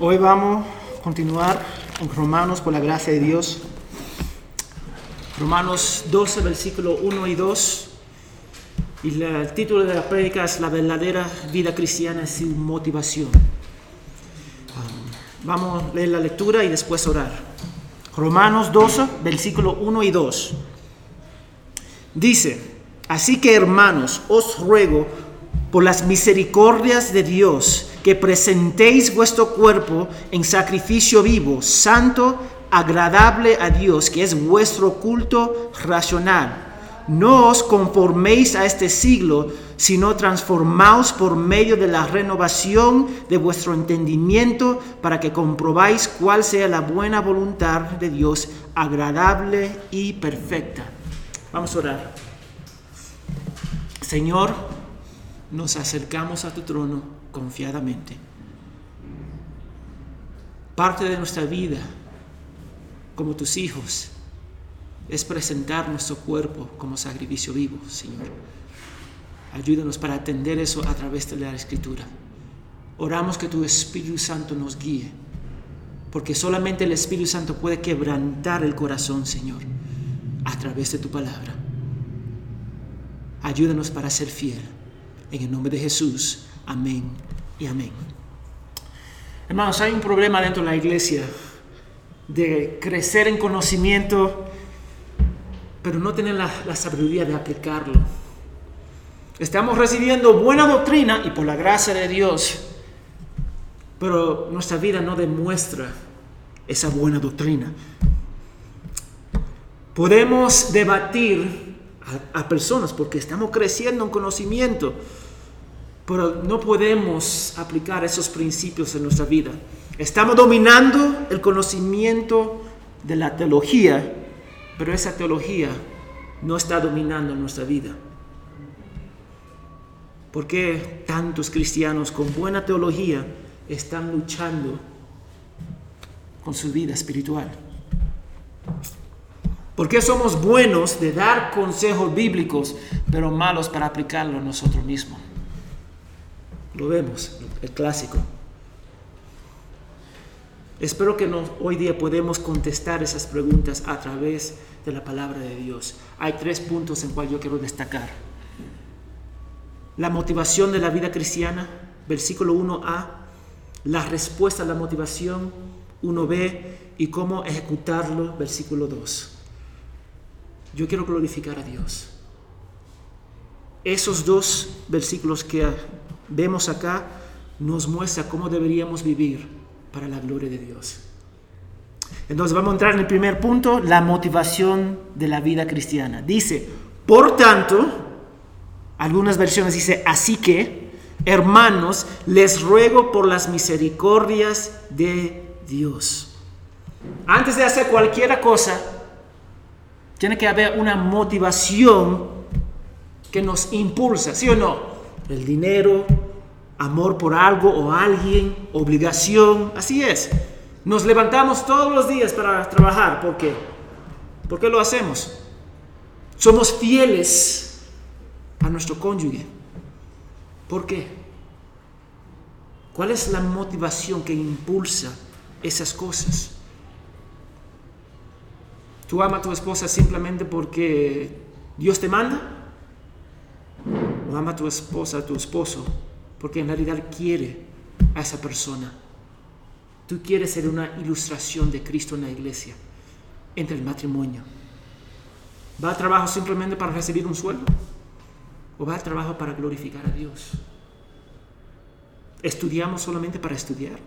Hoy vamos a continuar en Romanos por la gracia de Dios. Romanos 12, versículo 1 y 2. Y la- el título de la prédica es La verdadera vida cristiana es su motivación. Um, vamos a leer la lectura y después orar. Romanos 12, versículo 1 y 2. Dice, así que hermanos, os ruego por las misericordias de Dios que presentéis vuestro cuerpo en sacrificio vivo, santo, agradable a Dios, que es vuestro culto racional. No os conforméis a este siglo, sino transformaos por medio de la renovación de vuestro entendimiento para que comprobáis cuál sea la buena voluntad de Dios, agradable y perfecta. Vamos a orar. Señor, nos acercamos a tu trono confiadamente. Parte de nuestra vida como tus hijos es presentar nuestro cuerpo como sacrificio vivo, Señor. Ayúdanos para atender eso a través de la Escritura. Oramos que tu Espíritu Santo nos guíe, porque solamente el Espíritu Santo puede quebrantar el corazón, Señor, a través de tu palabra. Ayúdanos para ser fiel. En el nombre de Jesús. Amén y amén. Hermanos, hay un problema dentro de la iglesia de crecer en conocimiento, pero no tener la, sabiduría de aplicarlo. Estamos recibiendo buena doctrina y por la gracia de Dios, pero nuestra vida no demuestra esa buena doctrina. Podemos debatir a personas porque estamos creciendo en conocimiento, pero no podemos aplicar esos principios en nuestra vida. Estamos dominando el conocimiento de la teología, pero esa teología no está dominando nuestra vida. ¿Por qué tantos cristianos con buena teología están luchando con su vida espiritual? ¿Por qué somos buenos de dar consejos bíblicos, pero malos para aplicarlo nosotros mismos? Lo vemos, el clásico. Espero que hoy día podemos contestar esas preguntas a través de la palabra de Dios. Hay tres puntos en cual yo quiero destacar. La motivación de la vida cristiana, versículo 1a, la respuesta a la motivación, 1b, y cómo ejecutarlo, versículo 2. Yo quiero glorificar a Dios. Esos dos versículos que vemos acá nos muestra cómo deberíamos vivir para la gloria de Dios. Entonces vamos a entrar en el primer punto, la motivación de la vida cristiana. Dice, por tanto, algunas versiones dice, así que, hermanos, les ruego por las misericordias de Dios. Antes de hacer cualquier cosa, tiene que haber una motivación que nos impulsa, ¿sí o no? El dinero, amor por algo o alguien, obligación, así es. Nos levantamos todos los días para trabajar, ¿por qué? ¿Por qué lo hacemos? Somos fieles a nuestro cónyuge. ¿Por qué? ¿Cuál es la motivación que impulsa esas cosas? ¿Tú amas a tu esposa simplemente porque Dios te manda? ¿O ama a tu esposa, a tu esposo, porque en realidad quiere a esa persona? Tú quieres ser una ilustración de Cristo en la iglesia, entre el matrimonio. ¿Va al trabajo simplemente para recibir un sueldo? ¿O va al trabajo para glorificar a Dios? ¿Estudiamos solamente para estudiar?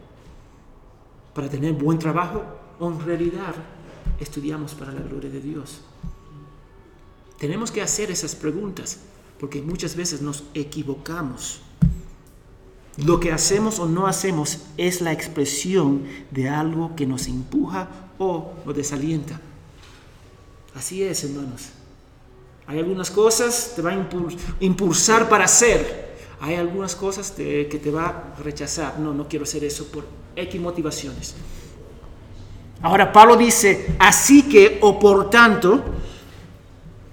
¿Para tener buen trabajo? ¿O en realidad estudiamos para la gloria de Dios? Tenemos que hacer esas preguntas porque muchas veces nos equivocamos. Lo que hacemos o no hacemos es la expresión de algo que nos empuja o nos desalienta. Así es, hermanos. Hay algunas cosas que te va a impul- impulsar para hacer. Hay algunas cosas que te va a rechazar. No, no quiero hacer eso por X motivaciones. Ahora Pablo dice, así que o por tanto,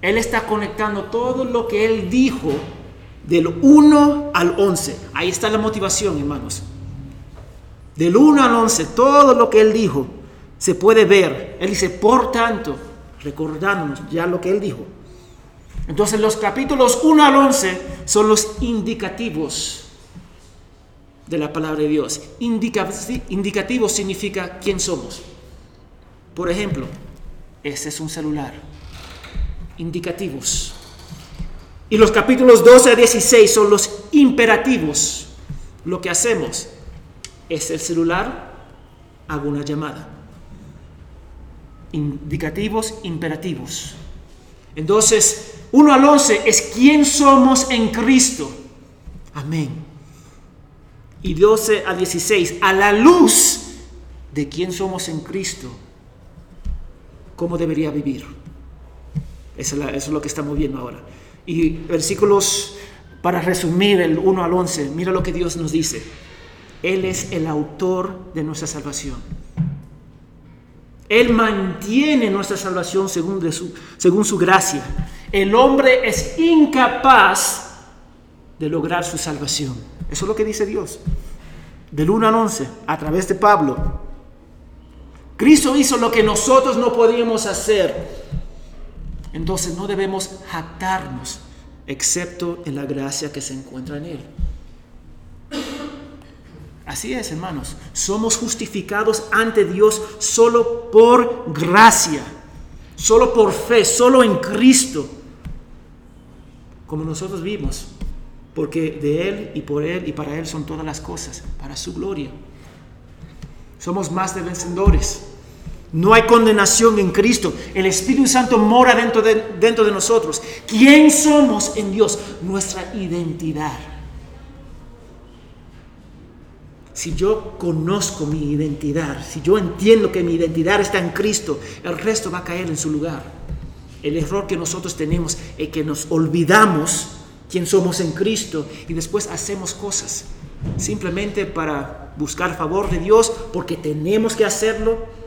él está conectando todo lo que él dijo del 1 al 11. Ahí está la motivación, hermanos. Del 1 al 11, todo lo que él dijo se puede ver. Él dice, por tanto, recordándonos ya lo que él dijo. Entonces los capítulos 1 al 11 son los indicativos de la palabra de Dios. indicativo significa quién somos. Por ejemplo, este es un celular. Indicativos. Y los capítulos 12 a 16 son los imperativos. Lo que hacemos es el celular, hago una llamada. Indicativos, imperativos. Entonces, 1 al 11 es quién somos en Cristo. Amén. Y 12 a 16, a la luz de quién somos en Cristo, cómo debería vivir. Eso es, lo que estamos viendo ahora. Y versículos, para resumir el 1 al 11, mira lo que Dios nos dice. Él es el autor de nuestra salvación. Él mantiene nuestra salvación según, su, según su gracia. El hombre es incapaz de lograr su salvación. Eso es lo que dice Dios. Del 1 al 11, a través de Pablo. Cristo hizo lo que nosotros no podíamos hacer. Entonces no debemos jactarnos, excepto en la gracia que se encuentra en Él. Así es, hermanos. Somos justificados ante Dios solo por gracia, solo por fe, solo en Cristo. Como nosotros vimos, porque de Él y por Él y para Él son todas las cosas, para su gloria. Somos más de vencedores. No hay condenación en Cristo. El Espíritu Santo mora dentro de, nosotros. ¿Quién somos en Dios? Nuestra identidad. Si yo conozco mi identidad, si yo entiendo que mi identidad está en Cristo, el resto va a caer en su lugar. El error que nosotros tenemos es que nos olvidamos quién somos en Cristo y después hacemos cosas simplemente para buscar favor de Dios porque tenemos que hacerlo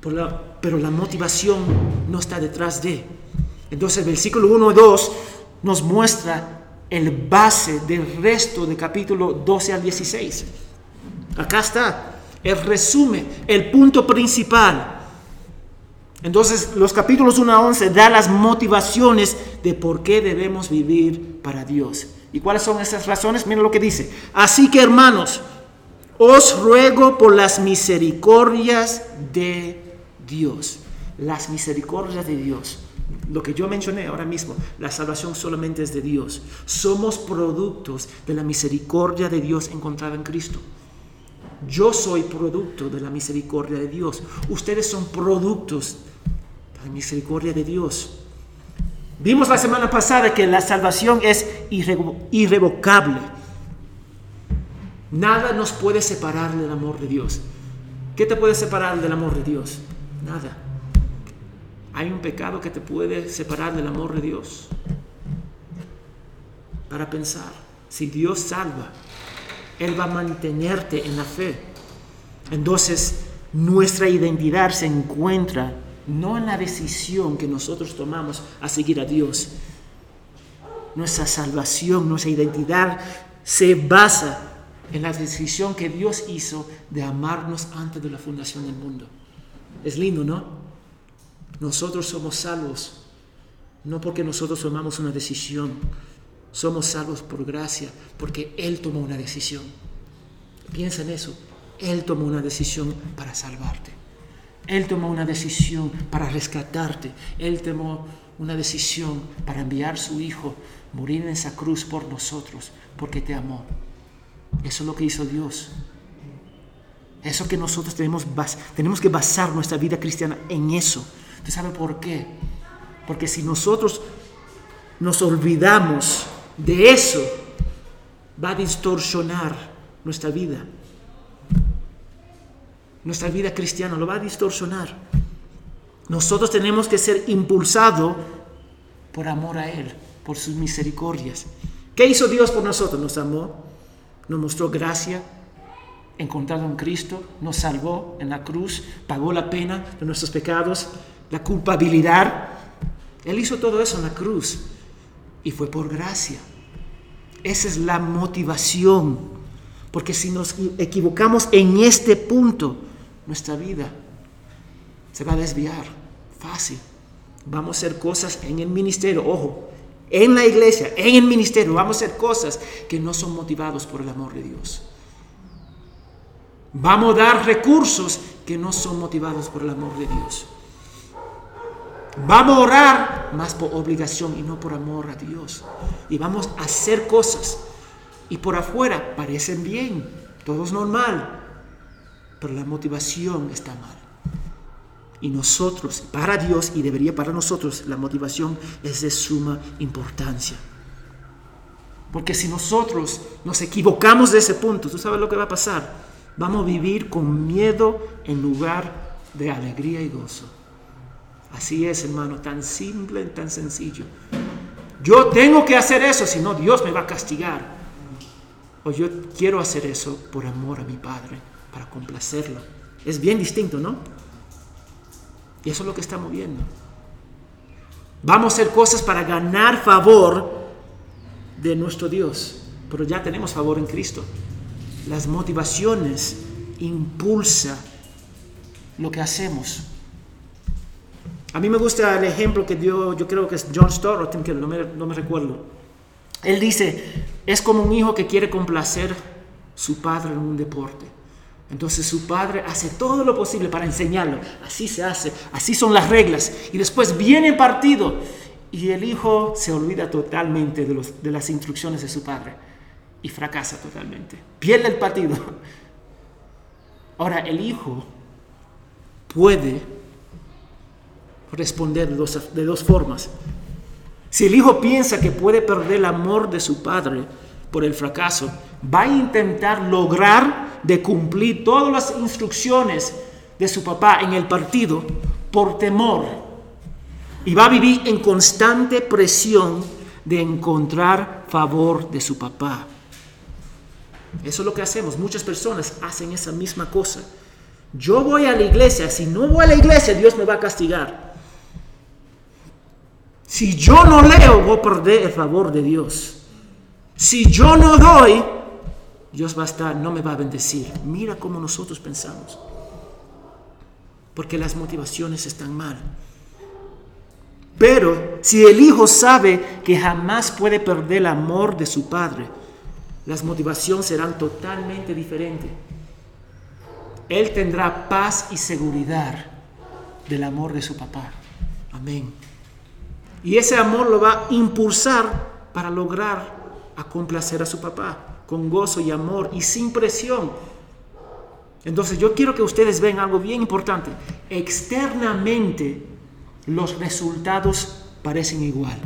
pero la motivación no está detrás de. Entonces versículo 1 y 2 nos muestra el base del resto del capítulo 12 al 16. Acá está el resumen, el punto principal. Entonces los capítulos 1 a 11 dan las motivaciones de por qué debemos vivir para Dios. ¿Y cuáles son esas razones? Miren lo que dice. Así que hermanos, os ruego por las misericordias de Dios, las misericordias de Dios. Lo que yo mencioné ahora mismo, la salvación solamente es de Dios. Somos productos de la misericordia de Dios encontrada en Cristo. Yo soy producto de la misericordia de Dios. Ustedes son productos de la misericordia de Dios. Vimos la semana pasada que la salvación es irrevocable. Nada nos puede separar del amor de Dios. ¿Qué te puede separar del amor de Dios? Nada. Hay un pecado que te puede separar del amor de Dios. Para pensar, si Dios salva, Él va a mantenerte en la fe. Entonces, nuestra identidad se encuentra no en la decisión que nosotros tomamos a seguir a Dios. Nuestra salvación, nuestra identidad se basa en la decisión que Dios hizo de amarnos antes de la fundación del mundo. Es lindo, ¿no? Nosotros somos salvos, no porque nosotros tomamos una decisión, somos salvos por gracia, porque Él tomó una decisión. Piensa en eso, Él tomó una decisión para salvarte. Él tomó una decisión para rescatarte. Él tomó una decisión para enviar a su Hijo, morir en esa cruz por nosotros, porque te amó. Eso es lo que hizo Dios. Eso que nosotros tenemos, tenemos que basar nuestra vida cristiana en eso. ¿Usted sabe por qué? Porque si nosotros nos olvidamos de eso, va a distorsionar nuestra vida. Nuestra vida cristiana lo va a distorsionar. Nosotros tenemos que ser impulsados por amor a Él, por sus misericordias. ¿Qué hizo Dios por nosotros? Nos amó, nos mostró gracia, encontrado en Cristo, nos salvó en la cruz, pagó la pena de nuestros pecados, la culpabilidad. Él hizo todo eso en la cruz y fue por gracia. Esa es la motivación. Porque si nos equivocamos en este punto, nuestra vida se va a desviar fácil. Vamos a hacer cosas en el ministerio, ojo, en la iglesia, en el ministerio, vamos a hacer cosas que no son motivados por el amor de Dios. Vamos a dar recursos que no son motivados por el amor de Dios. Vamos a orar más por obligación y no por amor a Dios. Y vamos a hacer cosas. Y por afuera parecen bien, todo es normal. Pero la motivación está mal. Y nosotros, para Dios y debería para nosotros, la motivación es de suma importancia. Porque si nosotros nos equivocamos de ese punto, tú sabes lo que va a pasar Vamos a vivir con miedo en lugar de alegría y gozo. Así es, hermano, tan simple, tan sencillo. Yo tengo que hacer eso, si no Dios me va a castigar. O yo quiero hacer eso por amor a mi Padre, para complacerlo. Es bien distinto, ¿no? Y eso es lo que estamos viendo. Vamos a hacer cosas para ganar favor de nuestro Dios, pero ya tenemos favor en Cristo las motivaciones impulsa lo que hacemos. A mí me gusta el ejemplo que dio, yo creo que es John Stott, no me, no me recuerdo. Él dice, es como un hijo que quiere complacer su padre en un deporte. Entonces su padre hace todo lo posible para enseñarlo. Así se hace, así son las reglas. Y después viene el partido y el hijo se olvida totalmente de, los, de las instrucciones de su padre y fracasa totalmente. Pierde el partido. Ahora, el hijo puede responder de dos, de dos formas. Si el hijo piensa que puede perder el amor de su padre por el fracaso, va a intentar lograr de cumplir todas las instrucciones de su papá en el partido por temor. Y va a vivir en constante presión de encontrar favor de su papá. Eso es lo que hacemos. Muchas personas hacen esa misma cosa. Yo voy a la iglesia. Si no voy a la iglesia, Dios me va a castigar. Si yo no leo, voy a perder el favor de Dios. Si yo no doy, Dios va a estar, no me va a bendecir. Mira cómo nosotros pensamos. Porque las motivaciones están mal. Pero si el hijo sabe que jamás puede perder el amor de su padre, las motivaciones serán totalmente diferentes. Él tendrá paz y seguridad del amor de su papá. Amén. Y ese amor lo va a impulsar para lograr a complacer a su papá con gozo y amor y sin presión. Entonces yo quiero que ustedes vean algo bien importante. Externamente los resultados parecen igual.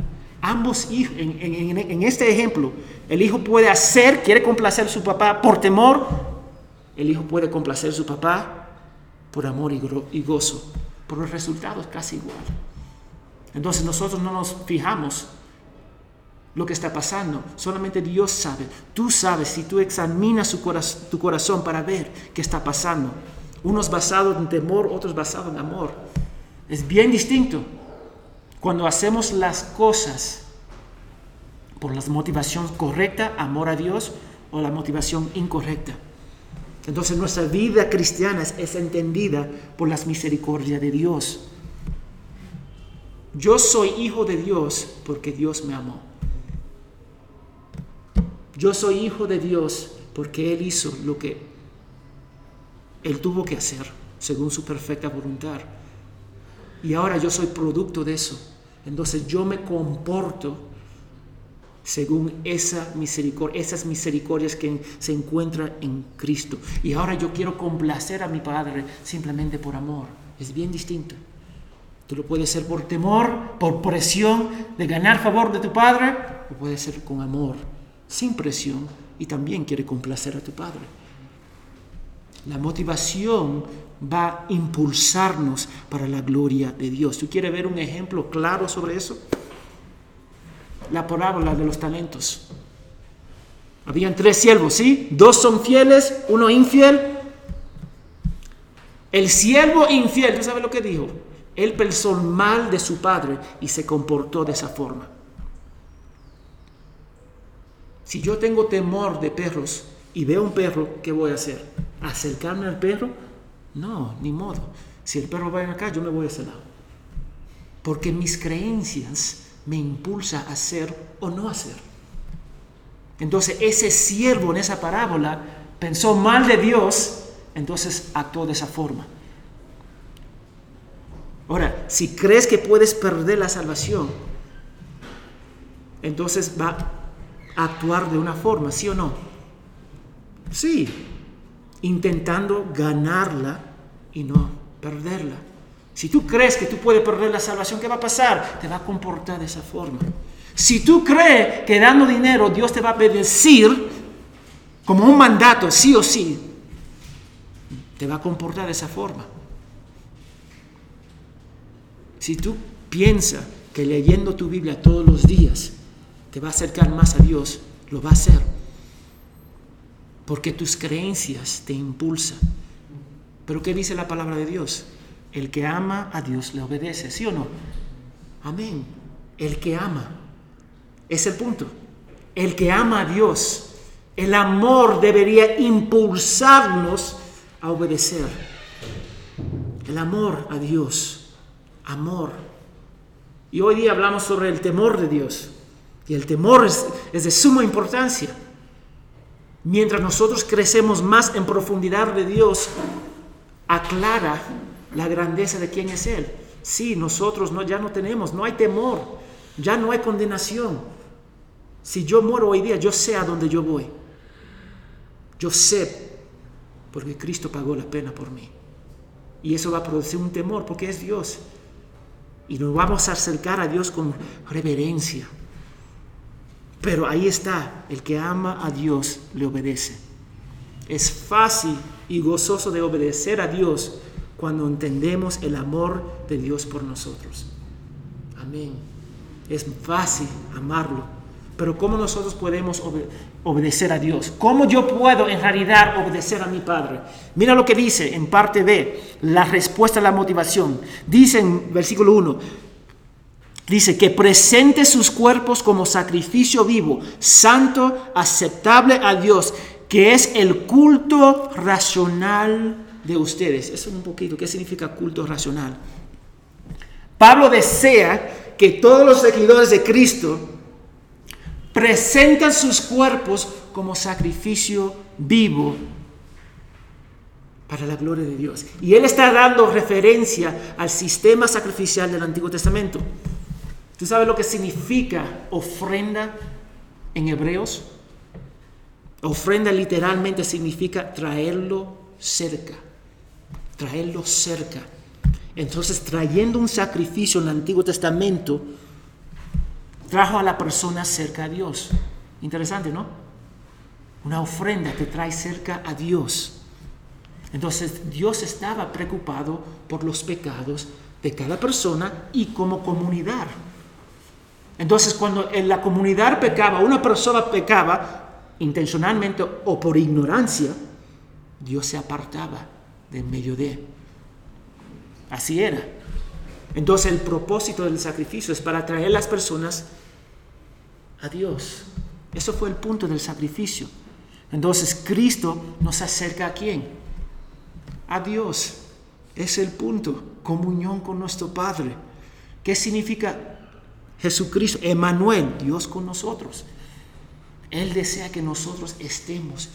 Ambos hijos, en, este ejemplo, el hijo puede hacer, quiere complacer a su papá por temor, el hijo puede complacer a su papá por amor y, gozo, pero el resultado es casi igual. Entonces nosotros no nos fijamos lo que está pasando, solamente Dios sabe. Tú sabes si tú examinas tu corazón para ver qué está pasando. Unos basados en temor, otros basados en amor. Es bien distinto. Cuando hacemos las cosas por la motivación correcta, amor a Dios, o la motivación incorrecta. Entonces nuestra vida cristiana es, entendida por las misericordias de Dios. Yo soy hijo de Dios porque Dios me amó. Yo soy hijo de Dios porque Él hizo lo que Él tuvo que hacer según su perfecta voluntad. Y ahora yo soy producto de eso. Entonces yo me comporto según esa misericordia, esas misericordias que se encuentran en Cristo. Y ahora yo quiero complacer a mi Padre simplemente por amor. Es bien distinto. Tú lo puedes hacer por temor, por presión de ganar favor de tu Padre, o puede ser con amor, sin presión, y también quiere complacer a tu Padre. La motivación va a impulsarnos para la gloria de Dios. ¿Tú quieres ver un ejemplo claro sobre eso? La parábola de los talentos. Habían tres siervos, ¿sí? Dos son fieles, uno infiel. El siervo infiel, ¿tú sabes lo que dijo? Él pensó mal de su padre y se comportó de esa forma. Si yo tengo temor de perros, y veo un perro, ¿qué voy a hacer? ¿Acercarme al perro? No, ni modo. Si el perro va acá, yo me voy a ese lado. Porque mis creencias me impulsan a hacer o no hacer. Entonces ese siervo en esa parábola pensó mal de Dios, entonces actuó de esa forma. Ahora, si crees que puedes perder la salvación, entonces va a actuar de una forma, ¿sí o no? Sí, intentando ganarla y no perderla. Si tú crees que tú puedes perder la salvación, ¿qué va a pasar? Te va a comportar de esa forma. Si tú crees que dando dinero Dios te va a bendecir como un mandato, sí o sí, te va a comportar de esa forma. Si tú piensas que leyendo tu Biblia todos los días te va a acercar más a Dios, lo va a hacer. Porque tus creencias te impulsan. Pero ¿qué dice la palabra de Dios? El que ama a Dios le obedece, ¿sí o no? Amén. El que ama. Es el punto. El que ama a Dios. El amor debería impulsarnos a obedecer. El amor a Dios. Amor. Y hoy día hablamos sobre el temor de Dios. Y el temor es, es de suma importancia. Mientras nosotros crecemos más en profundidad de Dios, aclara la grandeza de quién es Él. Sí, nosotros no, ya no tenemos, no hay temor, ya no hay condenación. Si yo muero hoy día, yo sé a dónde yo voy. Yo sé, porque Cristo pagó la pena por mí. Y eso va a producir un temor, porque es Dios. Y nos vamos a acercar a Dios con reverencia. Pero ahí está, el que ama a Dios le obedece. Es fácil y gozoso de obedecer a Dios cuando entendemos el amor de Dios por nosotros. Amén. Es fácil amarlo. Pero ¿cómo nosotros podemos obedecer a Dios? ¿Cómo yo puedo en realidad obedecer a mi Padre? Mira lo que dice en parte B, la respuesta a la motivación. Dice en versículo 1, dice que presente sus cuerpos como sacrificio vivo, santo, aceptable a Dios, que es el culto racional de ustedes. Eso es un poquito, ¿qué significa culto racional? Pablo desea que todos los seguidores de Cristo presenten sus cuerpos como sacrificio vivo para la gloria de Dios. Y él está dando referencia al sistema sacrificial del Antiguo Testamento. ¿Tú sabes lo que significa ofrenda en hebreos? Ofrenda literalmente significa traerlo cerca traerlo cerca. Entonces, trayendo un sacrificio en el Antiguo Testamento, trajo a la persona cerca a Dios. Interesante, ¿no? Una ofrenda te trae cerca a Dios. Entonces, Dios estaba preocupado por los pecados de cada persona y como comunidad. Entonces, cuando en la comunidad pecaba, una persona pecaba intencionalmente o por ignorancia, Dios se apartaba en medio de. Así era. Entonces el propósito del sacrificio es para traer las personas a Dios. Eso fue el punto del sacrificio. Entonces Cristo nos acerca a quién? A Dios. Es el punto. Comunión con nuestro Padre. ¿Qué significa Jesucristo? Emanuel, Dios con nosotros. Él desea que nosotros estemos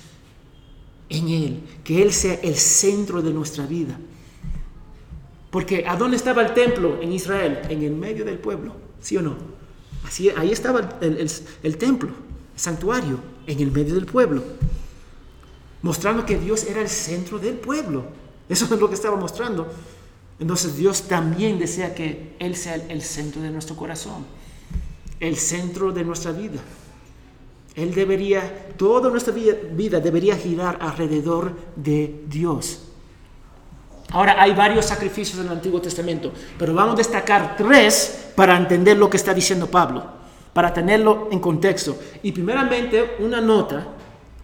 en Él, que Él sea el centro de nuestra vida. Porque ¿a dónde estaba el templo en Israel? En el medio del pueblo, ¿sí o no? Así, ahí estaba el, templo, el santuario, en el medio del pueblo. Mostrando que Dios era el centro del pueblo. Eso es lo que estaba mostrando. Entonces Dios también desea que Él sea el centro de nuestro corazón, el centro de nuestra vida. Él debería, toda nuestra vida debería girar alrededor de Dios. Ahora hay varios sacrificios en el Antiguo Testamento, pero vamos a destacar tres para entender lo que está diciendo Pablo, para tenerlo en contexto. Y primeramente, una nota,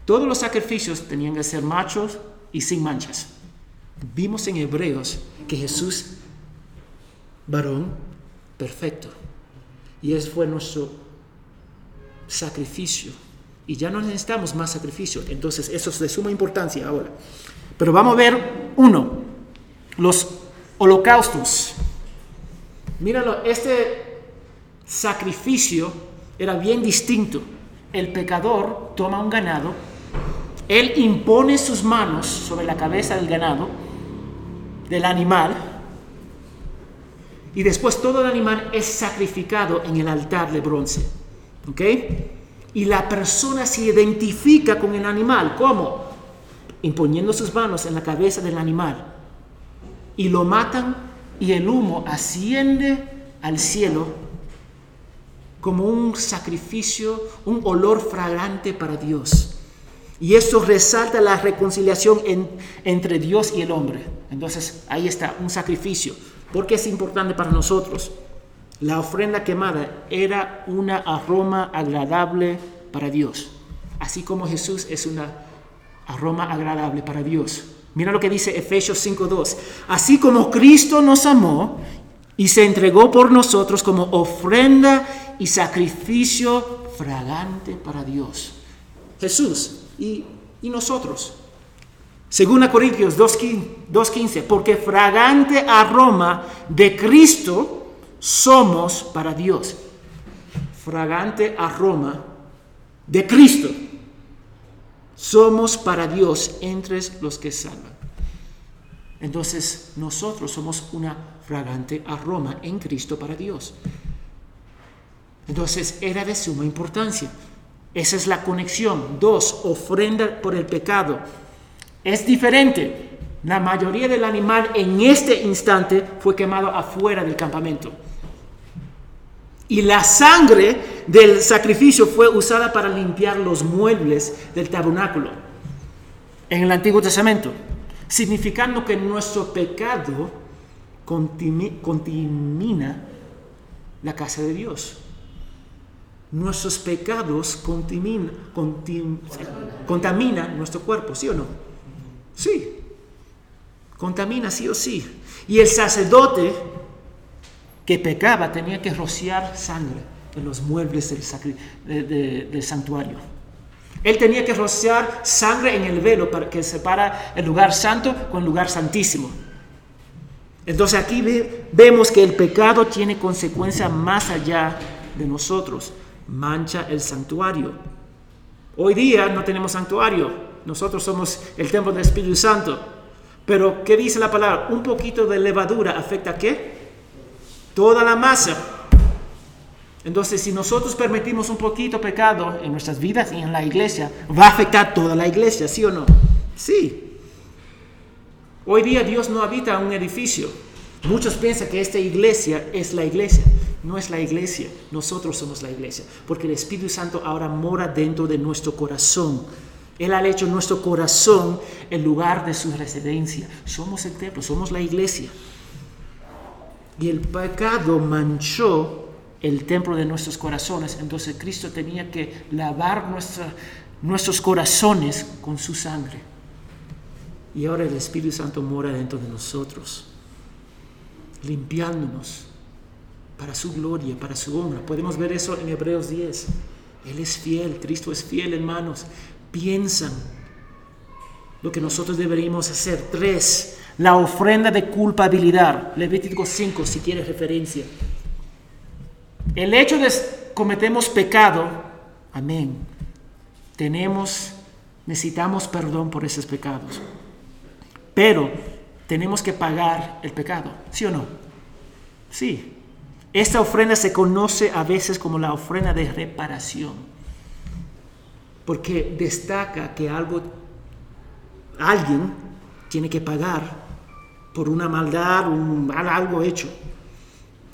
todos los sacrificios tenían que ser machos y sin manchas. Vimos en Hebreos que Jesús, varón, perfecto. Y ese fue nuestro sacrificio Y ya no necesitamos más sacrificio. Entonces, eso es de suma importancia ahora. Pero vamos a ver uno, los holocaustos. Míralo, este sacrificio era bien distinto. El pecador toma un ganado, él impone sus manos sobre la cabeza del ganado, del animal, y después todo el animal es sacrificado en el altar de bronce. ¿Ok? Y la persona se identifica con el animal. ¿Cómo? Imponiendo sus manos en la cabeza del animal. Y lo matan y el humo asciende al cielo como un sacrificio, un olor fragante para Dios. Y eso resalta la reconciliación entre Dios y el hombre. Entonces ahí está, un sacrificio. ¿Por qué es importante para nosotros? La ofrenda quemada era una aroma agradable para Dios, así como Jesús es una aroma agradable para Dios. Mira lo que dice Efesios 5:2. Así como Cristo nos amó y se entregó por nosotros como ofrenda y sacrificio fragante para Dios. Jesús y, y nosotros. Según Corintios 2.15, porque fragante aroma de Cristo somos para Dios. Fragante aroma de Cristo somos para Dios entre los que salvan. Entonces nosotros somos una fragante aroma en Cristo para Dios. Entonces era de suma importancia. Esa es la conexión. Dos, ofrenda por el pecado es diferente. La mayoría del animal en este instante fue quemado afuera del campamento. Y la sangre del sacrificio fue usada para limpiar los muebles del tabernáculo en el Antiguo Testamento, significando que nuestro pecado contamina la casa de Dios. Nuestros pecados contaminan nuestro cuerpo, ¿sí o no? Sí, contamina sí o sí. Y el sacerdote que pecaba tenía que rociar sangre en los muebles del, santuario. Él tenía que rociar sangre en el velo para que separa el lugar santo con el lugar santísimo. Entonces aquí vemos que el pecado tiene consecuencias más allá de nosotros. Mancha el santuario. Hoy día no tenemos santuario, nosotros somos el templo del Espíritu Santo. Pero, ¿qué dice la palabra? Un poquito de levadura afecta a qué? Toda la masa. Entonces, si nosotros permitimos un poquito pecado en nuestras vidas y en la iglesia, va a afectar toda la iglesia, ¿sí o no? Sí. Hoy día Dios no habita un edificio. Muchos piensan que esta iglesia es la iglesia. No es la iglesia, nosotros somos la iglesia, porque el Espíritu Santo ahora mora dentro de nuestro corazón. Él ha hecho nuestro corazón el lugar de su residencia. Somos el templo, somos la iglesia. Y el pecado manchó el templo de nuestros corazones. Entonces Cristo tenía que lavar nuestros corazones con su sangre. Y ahora el Espíritu Santo mora dentro de nosotros, limpiándonos para su gloria, para su honra. Podemos ver eso en Hebreos 10. Él es fiel, Cristo es fiel, hermanos piensan lo que nosotros deberíamos hacer. Tres, la ofrenda de culpabilidad. Levítico 5, si quieres referencia. El hecho de cometemos pecado, amén. Tenemos, necesitamos perdón por esos pecados. Pero tenemos que pagar el pecado, ¿sí o no? Sí. Esta ofrenda se conoce a veces como la ofrenda de reparación porque destaca que algo, alguien tiene que pagar por una maldad, un, algo hecho.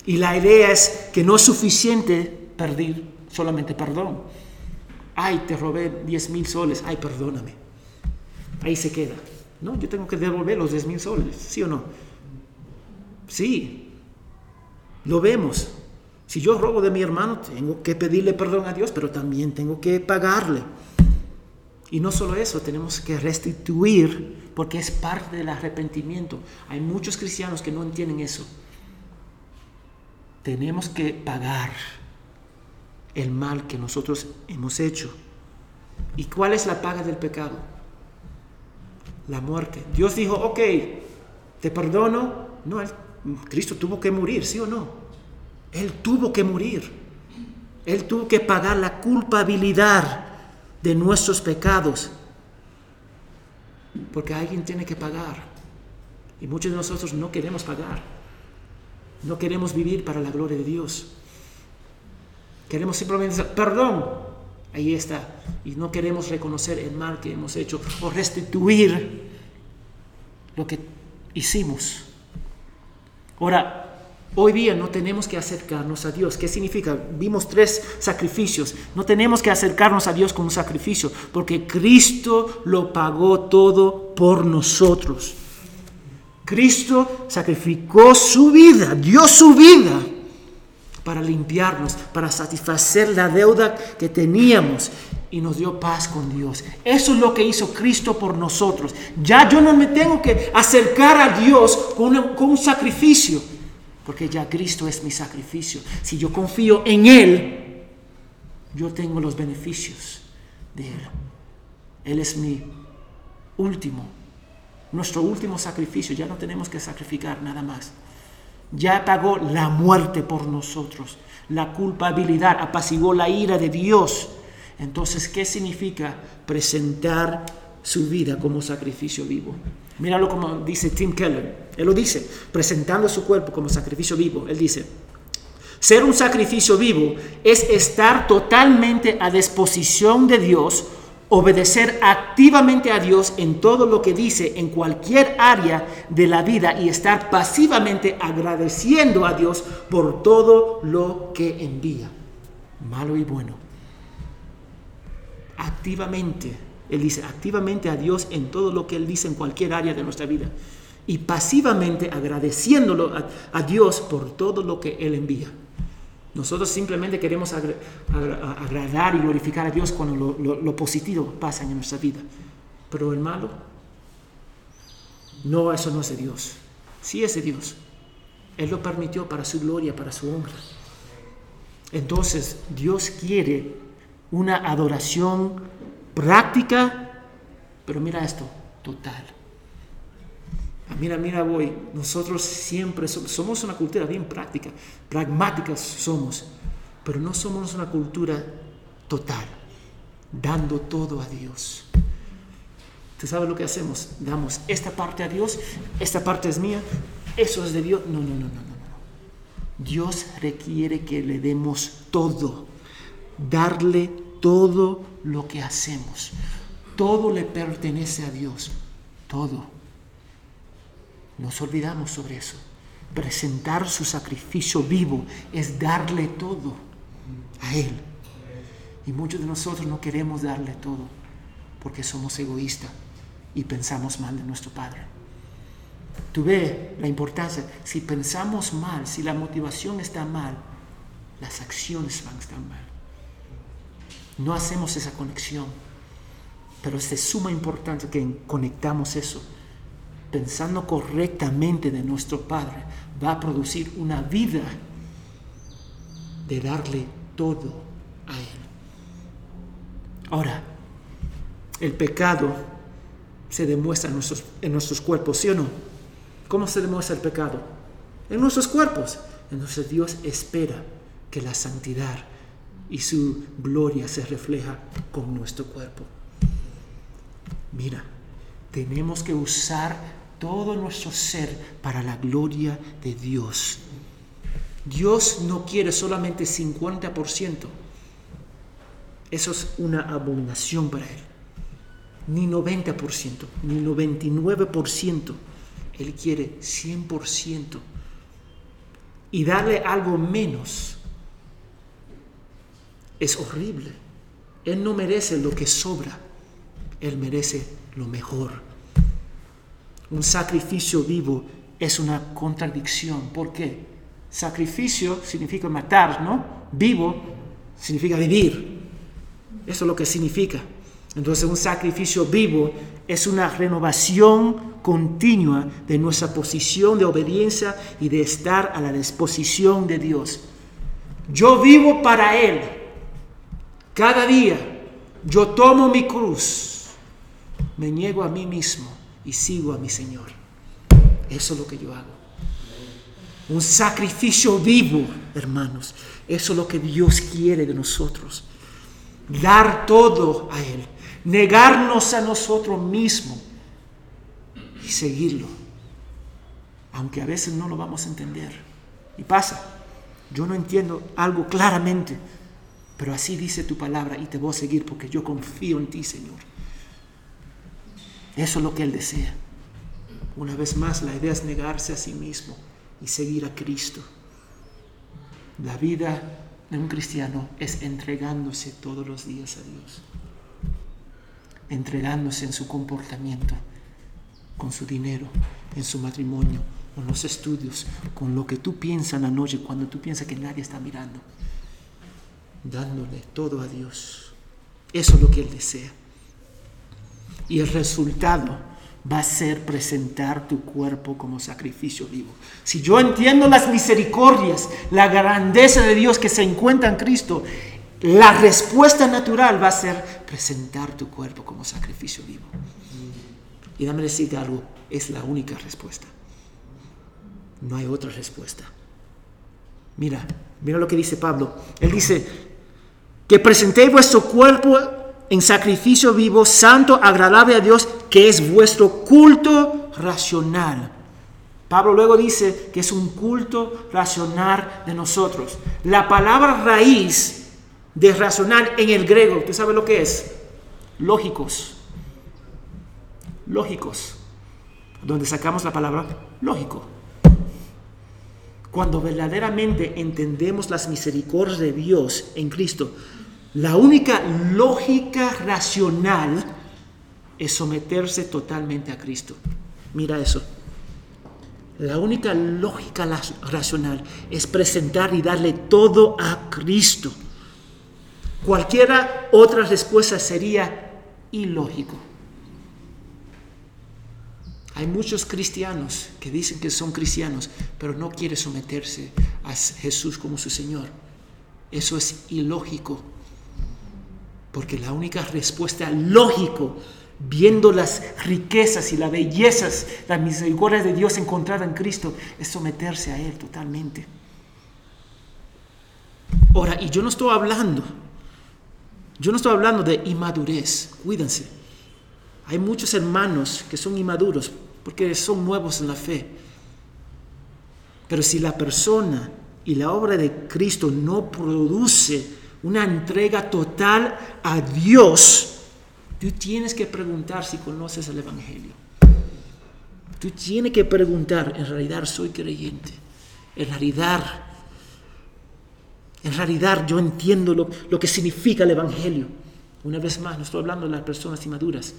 Y la idea es que no es suficiente pedir solamente perdón. Ay, te robé 10 mil soles, ay, perdóname. Ahí se queda. No, yo tengo que devolver los 10 mil soles, ¿sí o no? Sí, lo vemos. Si yo robo de mi hermano, tengo que pedirle perdón a Dios, pero también tengo que pagarle. Y no solo eso, tenemos que restituir porque es parte del arrepentimiento. Hay muchos cristianos que no entienden eso. Tenemos que pagar el mal que nosotros hemos hecho. ¿Y cuál es la paga del pecado? La muerte. Dios dijo, ok, te perdono. No, Cristo tuvo que morir, ¿sí o no? Él tuvo que morir. Él tuvo que pagar la culpabilidad de nuestros pecados. Porque alguien tiene que pagar. Y muchos de nosotros no queremos pagar. No queremos vivir para la gloria de Dios. Queremos simplemente decir, perdón, ahí está. Y no queremos reconocer el mal que hemos hecho o restituir lo que hicimos. Ahora, Hoy día no tenemos que acercarnos a Dios. ¿Qué significa? Vimos tres sacrificios. No tenemos que acercarnos a Dios con un sacrificio, porque Cristo lo pagó todo por nosotros. Cristo sacrificó su vida, dio su vida para limpiarnos, para satisfacer la deuda que teníamos y nos dio paz con Dios. Eso es lo que hizo Cristo por nosotros. Ya yo no me tengo que acercar a Dios con, un sacrificio, porque ya Cristo es mi sacrificio. Si yo confío en Él, yo tengo los beneficios de Él. Él es mi último, nuestro último sacrificio. Ya no tenemos que sacrificar nada más ya pagó la muerte por nosotros, la culpabilidad, apaciguó la ira de Dios. Entonces, ¿qué significa presentar su vida como sacrificio vivo? Míralo como dice Tim Keller. Él lo dice, presentando su cuerpo como sacrificio vivo. Él dice, ser un sacrificio vivo es estar totalmente a disposición de Dios obedecer activamente a Dios en todo lo que dice en cualquier área de la vida y estar pasivamente agradeciendo a Dios por todo lo que envía, malo y bueno. Activamente, Él dice, activamente a Dios en todo lo que Él dice en cualquier área de nuestra vida y pasivamente agradeciéndolo a, Dios por todo lo que Él envía. Nosotros simplemente queremos agradar y glorificar a Dios cuando lo, positivo pasa en nuestra vida. Pero el malo, no, eso no es de Dios. Sí es de Dios. Él lo permitió para su gloria, para su honra. Entonces, Dios quiere una adoración práctica, pero mira esto, total. Ah, mira, mira, voy, nosotros siempre somos, una cultura bien práctica, pragmáticas somos, pero no somos una cultura total, dando todo a Dios. ¿Tú sabes lo que hacemos? Damos esta parte a Dios, esta parte es mía, eso es de Dios. No, no, no, no, no. Dios requiere que le demos todo, darle todo lo que hacemos. Todo le pertenece a Dios, todo. Nos olvidamos sobre eso. Presentar su sacrificio vivo es darle todo a Él. Y muchos de nosotros no queremos darle todo porque somos egoístas y pensamos mal de nuestro Padre. Tú ves la importancia. Si pensamos mal, si la motivación está mal, las acciones van a estar mal. No hacemos esa conexión. Pero es de suma importancia que conectamos eso pensando correctamente de nuestro Padre, va a producir una vida de darle todo a Él. Ahora, el pecado se demuestra en nuestros, en nuestros cuerpos, ¿sí o no? ¿Cómo se demuestra el pecado? En nuestros cuerpos. Entonces Dios espera que la santidad y su gloria se refleja con nuestro cuerpo. Mira, tenemos que usar todo nuestro ser para la gloria de Dios. Dios no quiere solamente 50%. Eso es una abominación para Él. Ni 90%, ni 99%. Él quiere 100%. Y darle algo menos es horrible. Él no merece lo que sobra. Él merece lo mejor un sacrificio vivo es una contradicción. ¿Por qué? Sacrificio significa matar, ¿no? Vivo significa vivir. Eso es lo que significa. Entonces un sacrificio vivo es una renovación continua de nuestra posición de obediencia y de estar a la disposición de Dios. Yo vivo para Él cada día, Yo tomo mi cruz, me niego a mí mismo y sigo a mi Señor. Eso es lo que yo hago. Un sacrificio vivo, hermanos. Eso es lo que Dios quiere de nosotros. Dar todo a Él. Negarnos a nosotros mismos y seguirlo. Aunque a veces no lo vamos a entender. Y pasa. Yo no entiendo algo claramente. Pero así dice tu palabra y te voy a seguir porque yo confío en ti, Señor. Eso es lo que Él desea. Una vez más, la idea es negarse a sí mismo y seguir a Cristo. La vida de un cristiano es entregándose todos los días a Dios, entregándose en su comportamiento, con su dinero, en su matrimonio, con los estudios, con lo que tú piensas en la noche cuando tú piensas que nadie está mirando, dándole todo a Dios. Eso es lo que Él desea. Y el resultado va a ser presentar tu cuerpo como sacrificio vivo. Si yo entiendo las misericordias, la grandeza de Dios que se encuentra en Cristo, la respuesta natural va a ser presentar tu cuerpo como sacrificio vivo. Y dame decirte algo, es la única respuesta. No hay otra respuesta. Mira, mira lo que dice Pablo. Él dice, que presentéis vuestro cuerpo en sacrificio vivo, santo, agradable a Dios, que es vuestro culto racional. Pablo luego dice que es un culto racional de nosotros. La palabra raíz de racional en el griego, ¿tú sabes lo que es? Lógicos. Lógicos. Donde sacamos la palabra lógico. Cuando verdaderamente entendemos las misericordias de Dios en Cristo, la única lógica racional es someterse totalmente a Cristo. Mira eso. La única lógica racional es presentar y darle todo a Cristo. Cualquiera otra respuesta sería ilógico. Hay muchos cristianos que dicen que son cristianos, pero no quieren someterse a Jesús como su Señor. Eso es ilógico. Porque la única respuesta lógico, viendo las riquezas y las bellezas, las misericordias de Dios encontrada en Cristo, es someterse a Él totalmente. Ahora, y yo no estoy hablando, yo no estoy hablando de inmadurez, cuídense. Hay muchos hermanos que son inmaduros porque son nuevos en la fe. Pero si la persona y la obra de Cristo no produce una entrega total a Dios, tú tienes que preguntar si conoces el Evangelio. Tú tienes que preguntar, en realidad soy creyente, en realidad, en realidad yo entiendo lo, lo que significa el Evangelio. Una vez más, no estoy hablando de las personas inmaduras.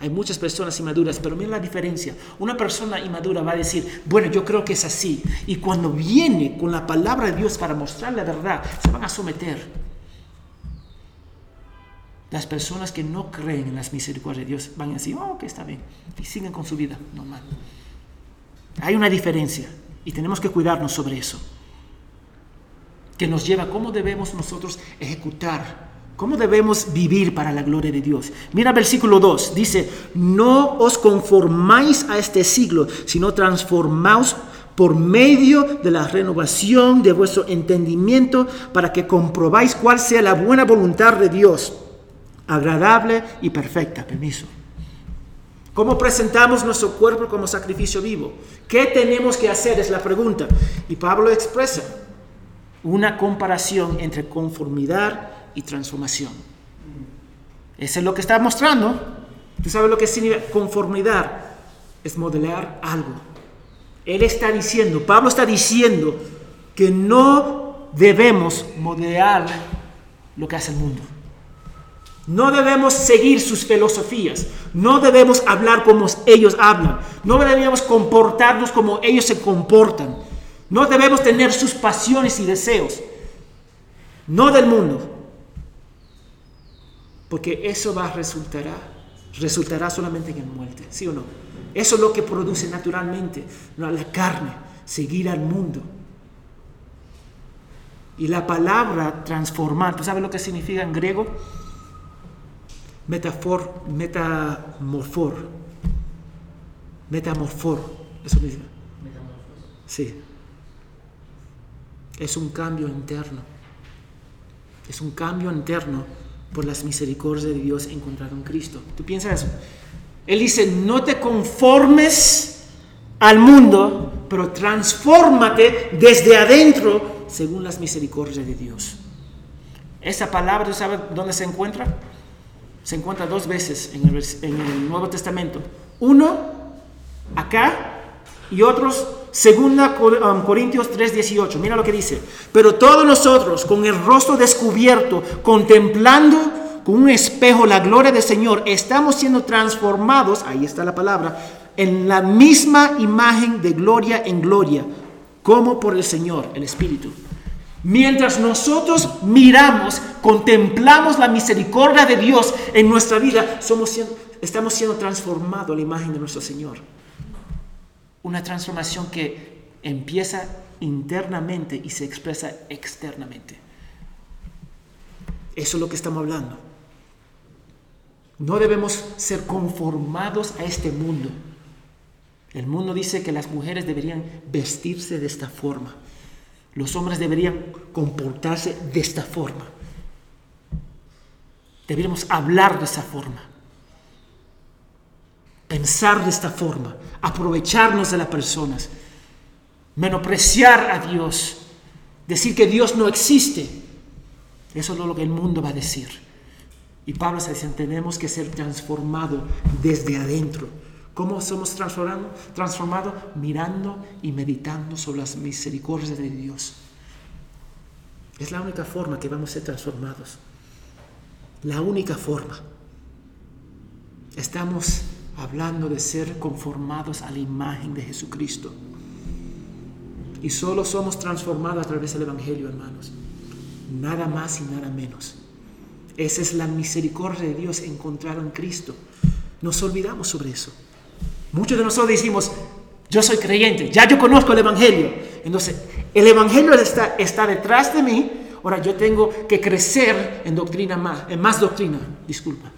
Hay muchas personas inmaduras, pero mira la diferencia. Una persona inmadura va a decir, bueno, yo creo que es así. Y cuando viene con la palabra de Dios para mostrar la verdad, se van a someter. Las personas que no creen en las misericordias de Dios van a decir, oh, que está bien, y siguen con su vida normal. Hay una diferencia y tenemos que cuidarnos sobre eso, que nos lleva a cómo debemos nosotros ejecutar, cómo debemos vivir para la gloria de Dios. Mira versículo 2, dice, no os conformáis a este siglo, sino transformaos por medio de la renovación de vuestro entendimiento para que comprobáis cuál sea la buena voluntad de Dios agradable y perfecta. Permiso. ¿Cómo presentamos nuestro cuerpo como sacrificio vivo? ¿Qué tenemos que hacer? Es la pregunta. Y Pablo expresa una comparación entre conformidad y transformación. Eso es lo que está mostrando. ¿Tú sabes lo que significa conformidad? Es modelar algo. Él está diciendo, Pablo está diciendo que no debemos modelar lo que hace el mundo. No debemos seguir sus filosofías. No debemos hablar como ellos hablan. No debemos comportarnos como ellos se comportan. No debemos tener sus pasiones y deseos. No del mundo. Porque eso va a resultar, resultará solamente en muerte. ¿Sí o no? Eso es lo que produce naturalmente la carne, seguir al mundo. Y la palabra transformar, ¿tú sabes lo que significa en griego? Metafor, metamorfor, metamorfor, eso dice. Sí. Es un cambio interno. Es un cambio interno por las misericordias de Dios encontrado en Cristo. ¿Tú piensas eso? Él dice, no te conformes al mundo, pero transfórmate desde adentro según las misericordias de Dios. Esa palabra, ¿tú sabes dónde se encuentra? Se encuentra dos veces en el, Nuevo Testamento. Uno, acá, y otros, segunda um, Corintios 3:18. Mira lo que dice. Pero todos nosotros, con el rostro descubierto, contemplando con un espejo la gloria del Señor, estamos siendo transformados, ahí está la palabra, en la misma imagen de gloria en gloria, como por el Señor, el Espíritu. Mientras nosotros miramos, contemplamos la misericordia de Dios en nuestra vida, somos estamos siendo transformados a la imagen de nuestro Señor. Una transformación que empieza internamente y se expresa externamente. Eso es lo que estamos hablando. No debemos ser conformados a este mundo. El mundo dice que las mujeres deberían vestirse de esta forma. Los hombres deberían comportarse de esta forma. Deberíamos hablar de esa forma. Pensar de esta forma. Aprovecharnos de las personas. Menospreciar a Dios. Decir que Dios no existe. Eso es lo que el mundo va a decir. Y Pablo está diciendo, tenemos que ser transformados desde adentro. ¿Cómo somos transformados? Mirando y meditando sobre las misericordias de Dios. Es la única forma que vamos a ser transformados. La única forma. Estamos hablando de ser conformados a la imagen de Jesucristo. Y solo somos transformados a través del Evangelio, hermanos. Nada más y nada menos. Esa es la misericordia de Dios encontrada en Cristo. Nos olvidamos sobre eso. Muchos de nosotros decimos, yo soy creyente, ya yo conozco el Evangelio. Entonces, el Evangelio está, está detrás de mí, ahora yo tengo que crecer en doctrina más, en más doctrina, disculpa.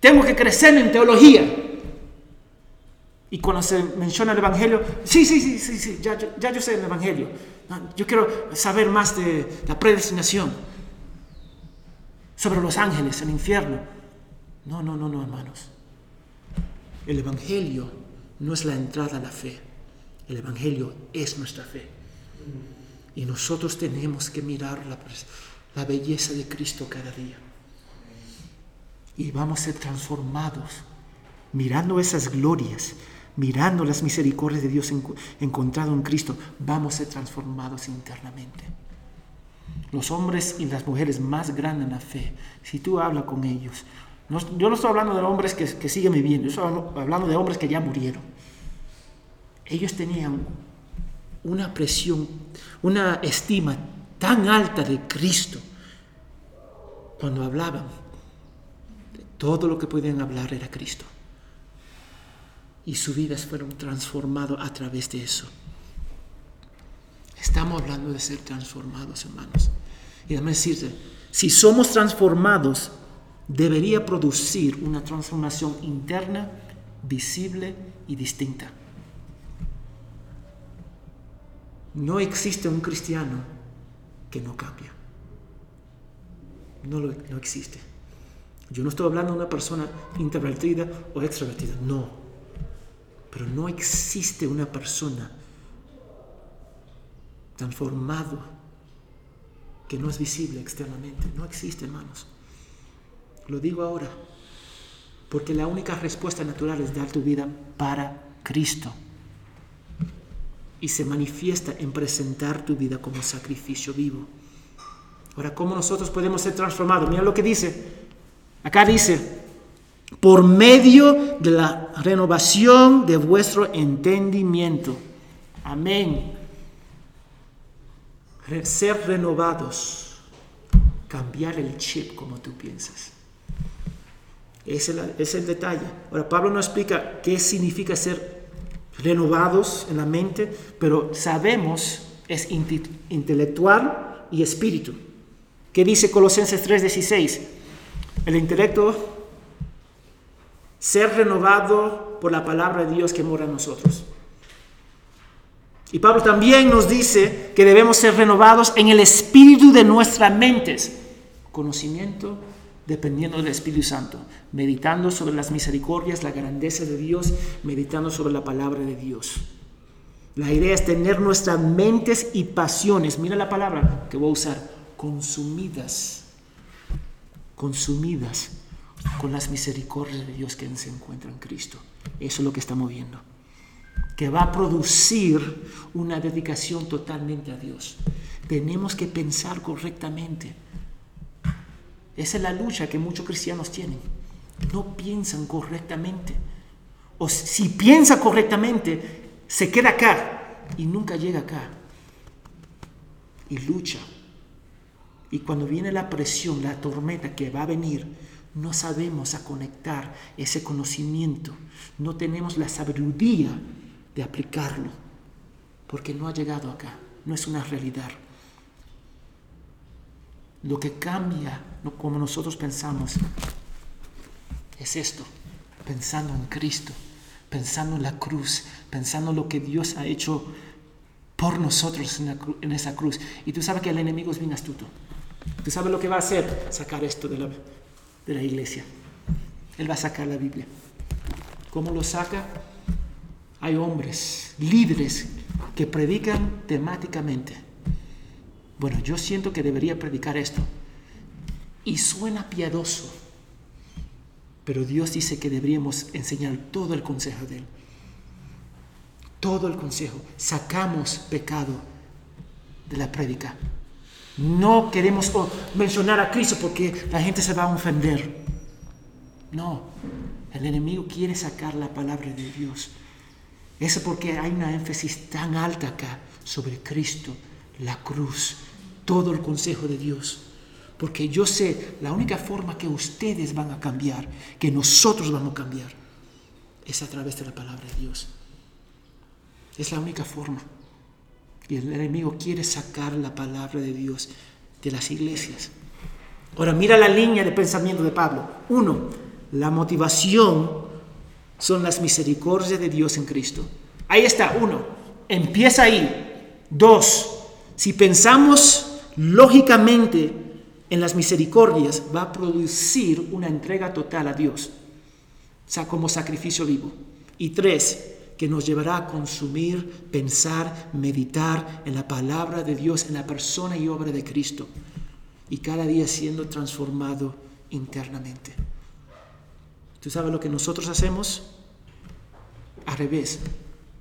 Tengo que crecer en teología. Y cuando se menciona el Evangelio, sí, sí, sí, sí, sí ya, ya yo sé el Evangelio. Yo quiero saber más de la predestinación, sobre los ángeles, el infierno. No, no, no, no, hermanos. El Evangelio no es la entrada a la fe. El Evangelio es nuestra fe. Y nosotros tenemos que mirar la, belleza de Cristo cada día. Y vamos a ser transformados mirando esas glorias, mirando las misericordias de Dios encontrado en Cristo. Vamos a ser transformados internamente. Los hombres y las mujeres más grandes en la fe, si tú hablas con ellos, yo no estoy hablando de hombres que, que siguen viviendo, yo estoy hablando de hombres que ya murieron. Ellos tenían una presión, una estima tan alta de Cristo cuando hablaban. Todo lo que podían hablar era Cristo. Y sus vidas fueron transformadas a través de eso. Estamos hablando de ser transformados, hermanos. Y déjame decirte, si somos transformados, debería producir una transformación interna, visible y distinta. No existe un cristiano que no cambia. No, lo, no existe. Yo no estoy hablando de una persona introvertida o extrovertida, no. Pero no existe una persona transformado que no es visible externamente. No existe, hermanos. Lo digo ahora, porque la única respuesta natural es dar tu vida para Cristo. Y se manifiesta en presentar tu vida como sacrificio vivo. Ahora, ¿cómo nosotros podemos ser transformados? Mira lo que dice. Acá dice, por medio de la renovación de vuestro entendimiento. Amén. Ser renovados. Cambiar el chip como tú piensas. Ese es el detalle. Ahora, Pablo no explica qué significa ser renovados en la mente, pero sabemos es intelectual y espíritu. ¿Qué dice Colosenses 3:16? el intelecto, ser renovado por la palabra de Dios que mora en nosotros. Y Pablo también nos dice que debemos ser renovados en el espíritu de nuestras mentes. Conocimiento dependiendo del Espíritu Santo, meditando sobre las misericordias, la grandeza de Dios, meditando sobre la palabra de Dios. La idea es tener nuestras mentes y pasiones, mira la palabra que voy a usar, consumidas, consumidas con las misericordias de Dios que se encuentra en Cristo. Eso es lo que estamos viendo. Que va a producir una dedicación totalmente a Dios. Tenemos que pensar correctamente. Esa es la lucha que muchos cristianos tienen. No piensan correctamente. O si piensa correctamente, se queda acá y nunca llega acá. Y lucha. Y cuando viene la presión, la tormenta que va a venir, no sabemos a conectar ese conocimiento. No tenemos la sabiduría de aplicarlo. Porque no ha llegado acá. No es una realidad. Lo que cambia, como nosotros pensamos, es esto, pensando en Cristo pensando en la cruz, pensando en lo que Dios ha hecho por nosotros en, esa cruz. Y tú sabes que el enemigo es bien astuto. Tú sabes lo que va a hacer, sacar esto de la, de la iglesia. Él va a sacar la Biblia. ¿Cómo lo saca? Hay hombres, líderes, que predican temáticamente. Bueno, yo siento que debería predicar esto. Y suena piadoso pero Dios dice que deberíamos enseñar todo el consejo de Él. Todo el consejo. Sacamos pecado de la prédica. No queremos mencionar a Cristo porque la gente se va a ofender. No, el enemigo quiere sacar la palabra de Dios. Eso porque hay una énfasis tan alta acá sobre Cristo, la cruz, todo el consejo de Dios. Porque yo sé, la única forma que ustedes van a cambiar, que nosotros vamos a cambiar, es a través de la palabra de Dios. Es la única forma. Y el enemigo quiere sacar la palabra de Dios de las iglesias. Ahora mira la línea de pensamiento de Pablo. Uno, la motivación son las misericordias de Dios en Cristo. Ahí está, uno. Empieza ahí. Dos, si pensamos lógicamente en las misericordias va a producir una entrega total a Dios, como sacrificio vivo. Y tres, que nos llevará a consumir, pensar, meditar en la palabra de Dios, en la persona y obra de Cristo, y cada día siendo transformado internamente. ¿Tú sabes lo que nosotros hacemos? Al revés,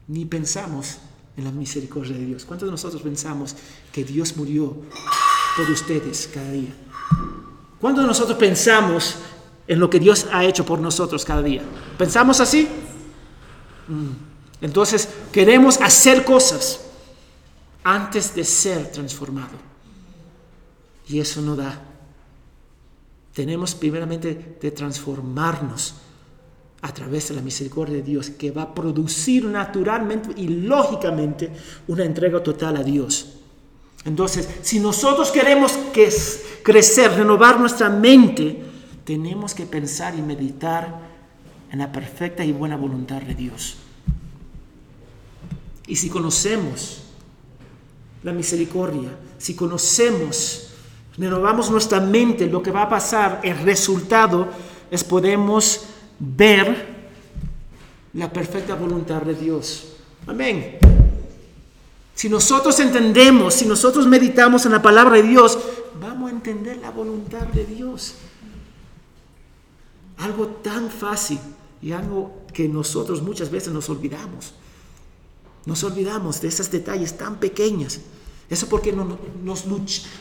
ni pensamos en la misericordia de Dios. ¿Cuántos de nosotros pensamos que Dios murió por ustedes cada día. ¿Cuándo nosotros pensamos en lo que Dios ha hecho por nosotros cada día? ¿Pensamos así? Mm. Entonces queremos hacer cosas antes de ser transformado. Y eso no da. Tenemos primeramente de transformarnos a través de la misericordia de Dios, que va a producir naturalmente y lógicamente una entrega total a Dios. Entonces, si nosotros queremos crecer, renovar nuestra mente, tenemos que pensar y meditar en la perfecta y buena voluntad de Dios. Y si conocemos la misericordia, si conocemos, renovamos nuestra mente, lo que va a pasar, el resultado es podemos ver la perfecta voluntad de Dios. Amén. Si nosotros entendemos, si nosotros meditamos en la palabra de Dios, vamos a entender la voluntad de Dios. Algo tan fácil y algo que nosotros muchas veces nos olvidamos. Nos olvidamos de esos detalles tan pequeños. Eso porque nos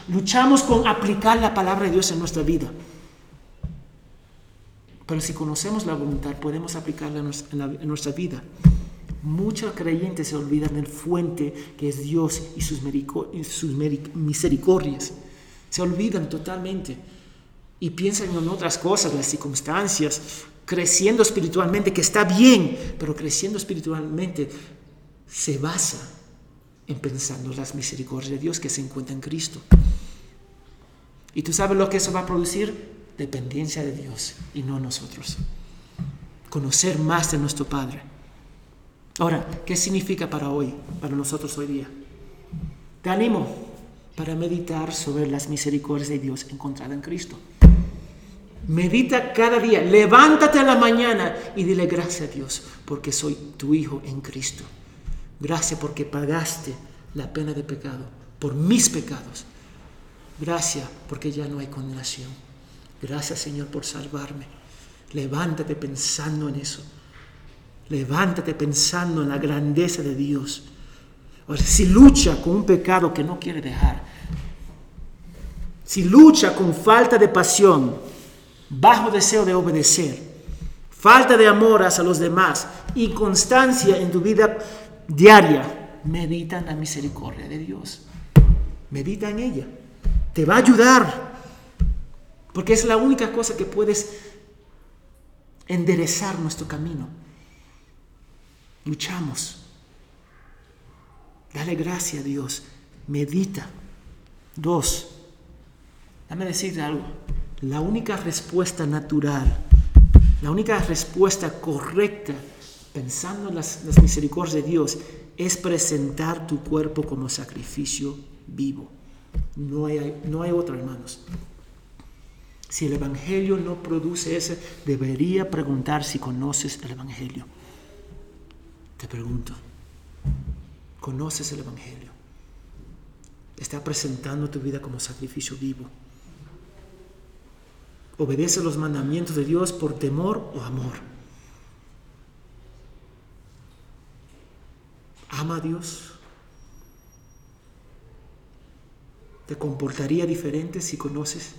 luchamos con aplicar la palabra de Dios en nuestra vida. Pero si conocemos la voluntad, podemos aplicarla en nuestra vida. Muchos creyentes se olvidan del fuente que es Dios y sus, misericordias. Se olvidan totalmente y piensan en otras cosas, las circunstancias, creciendo espiritualmente, que está bien, pero creciendo espiritualmente se basa en pensando en las misericordias de Dios que se encuentra en Cristo. ¿Y tú sabes lo que eso va a producir? Dependencia de Dios y no nosotros. Conocer más de nuestro Padre. Ahora, ¿qué significa para hoy, para nosotros hoy día? Te animo para meditar sobre las misericordias de Dios encontradas en Cristo. Medita cada día, levántate a la mañana y dile gracias a Dios porque soy tu hijo en Cristo. Gracias porque pagaste la pena de pecado por mis pecados. Gracias porque ya no hay condenación. Gracias Señor por salvarme. Levántate pensando en eso. Levántate pensando en la grandeza de Dios. O si lucha con un pecado que no quiere dejar, si lucha con falta de pasión, bajo deseo de obedecer, falta de amor hacia los demás y constancia en tu vida diaria, medita en la misericordia de Dios. Medita en ella. Te va a ayudar. Porque es la única cosa que puedes enderezar nuestro camino. Luchamos. Dale gracia a Dios. Medita. Dos. Dame decirte algo. La única respuesta natural, la única respuesta correcta, pensando en las, las misericordias de Dios, es presentar tu cuerpo como sacrificio vivo. No hay, no hay otra, hermanos. Si el Evangelio no produce ese, debería preguntar si conoces el Evangelio. Te pregunto, ¿conoces el Evangelio? ¿Está presentando tu vida como sacrificio vivo? ¿Obedece los mandamientos de Dios por temor o amor? ¿Ama a Dios? ¿Te comportaría diferente si conoces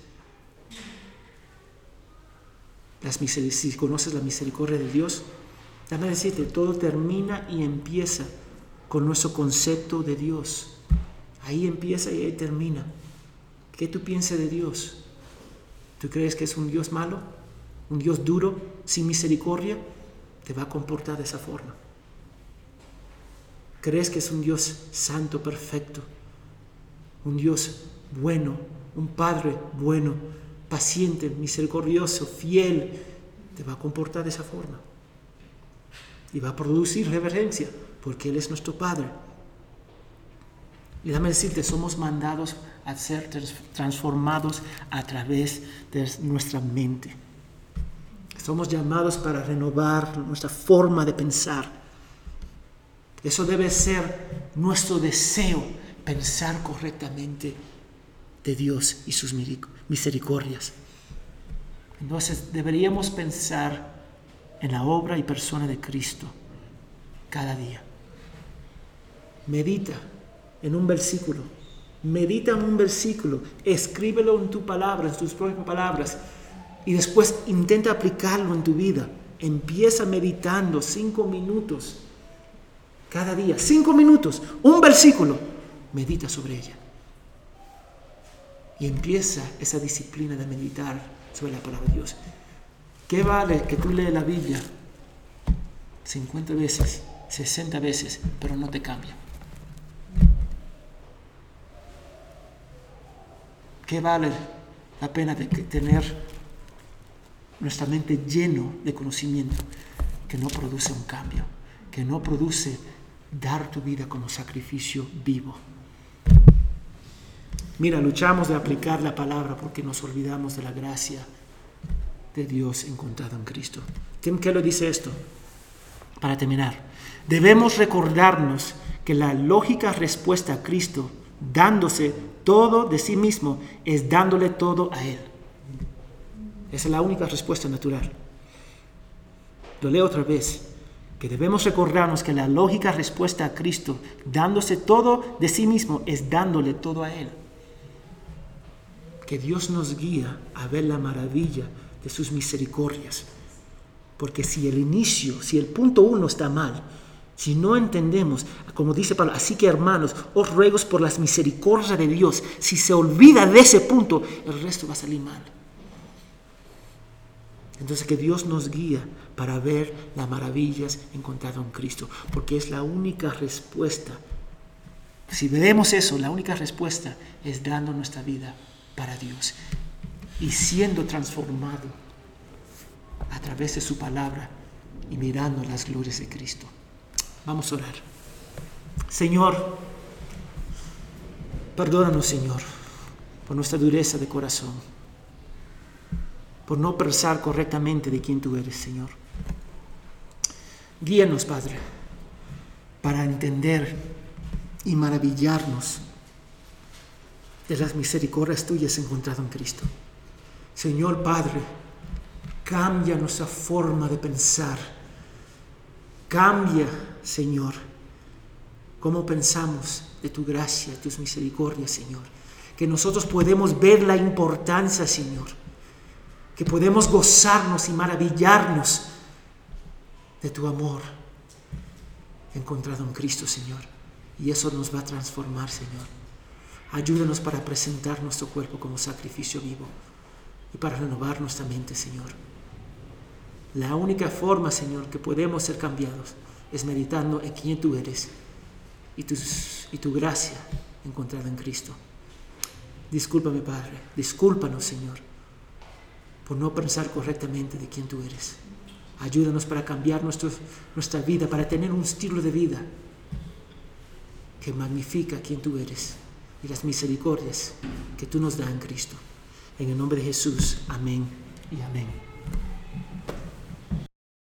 las si conoces la misericordia de Dios? Dame decirte, todo termina y empieza con nuestro concepto de Dios. Ahí empieza y ahí termina. ¿Qué tú piensas de Dios? ¿Tú crees que es un Dios malo? ¿Un Dios duro, sin misericordia? Te va a comportar de esa forma. ¿Crees que es un Dios santo, perfecto? Un Dios bueno, un Padre bueno, paciente, misericordioso, fiel, te va a comportar de esa forma. Y va a producir reverencia, porque Él es nuestro Padre. Y dame decirte, somos mandados a ser transformados a través de nuestra mente. Somos llamados para renovar nuestra forma de pensar eso debe ser nuestro deseo, pensar correctamente de Dios y sus misericordias. Entonces deberíamos pensar en la obra y persona de Cristo cada día. Medita en un versículo. Medita en un versículo. Escríbelo en tu palabra, en tus propias palabras. Y después intenta aplicarlo en tu vida. Empieza meditando cinco minutos cada día, cinco minutos, un versículo, medita sobre ella. Y empieza esa disciplina de meditar sobre la palabra de Dios. ¿Qué vale que tú lees la Biblia 50 veces, 60 veces, pero no te cambia? ¿Qué vale la pena de tener nuestra mente lleno de conocimiento que no produce un cambio, que no produce dar tu vida como sacrificio vivo. Mira, luchamos de aplicar la palabra porque nos olvidamos de la gracia de Dios encontrada en Cristo. Tim lo dice esto, para terminar. Debemos recordarnos que la lógica respuesta a Cristo, dándose todo de sí mismo, es dándole todo a Él. Esa es la única respuesta natural. Lo leo otra vez que debemos recordarnos que la lógica respuesta a Cristo, dándose todo de sí mismo, es dándole todo a Él. Que Dios nos guía a ver la maravilla de sus misericordias. Porque si el inicio, si el punto uno está mal, si no entendemos, como dice Pablo, así que hermanos, os ruego por las misericordias de Dios, si se olvida de ese punto, el resto va a salir mal. Entonces que Dios nos guía para ver las maravillas encontradas en Cristo, porque es la única respuesta. Si vemos eso, la única respuesta es dando nuestra vida para Dios. y siendo transformado a través de su palabra y mirando las glorias de Cristo. Vamos a orar. Señor, perdónanos, Señor, por nuestra dureza de corazón, por no pensar correctamente de quién tú eres, Señor. Guíanos, Padre, para entender y maravillarnos de las misericordias tuyas encontrado en Cristo. Señor Padre, cambia nuestra forma de pensar. Cambia, Señor, cómo pensamos de tu gracia, de tus misericordias, Señor. Que nosotros podemos ver la importancia, Señor. Que podemos gozarnos y maravillarnos de tu amor encontrado en Cristo, Señor. Y eso nos va a transformar, Señor. Ayúdanos para presentar nuestro cuerpo como sacrificio vivo y para renovar nuestra mente, Señor. La única forma, Señor, que podemos ser cambiados es meditando en quién tú eres y, y tu gracia encontrada en Cristo. Discúlpame, Padre, discúlpanos, Señor, por no pensar correctamente de quién tú eres. Ayúdanos para cambiar nuestra vida, para tener un estilo de vida que magnifica quién tú eres y las misericordias que tú nos das en Cristo. En el nombre de Jesús, amén y amén.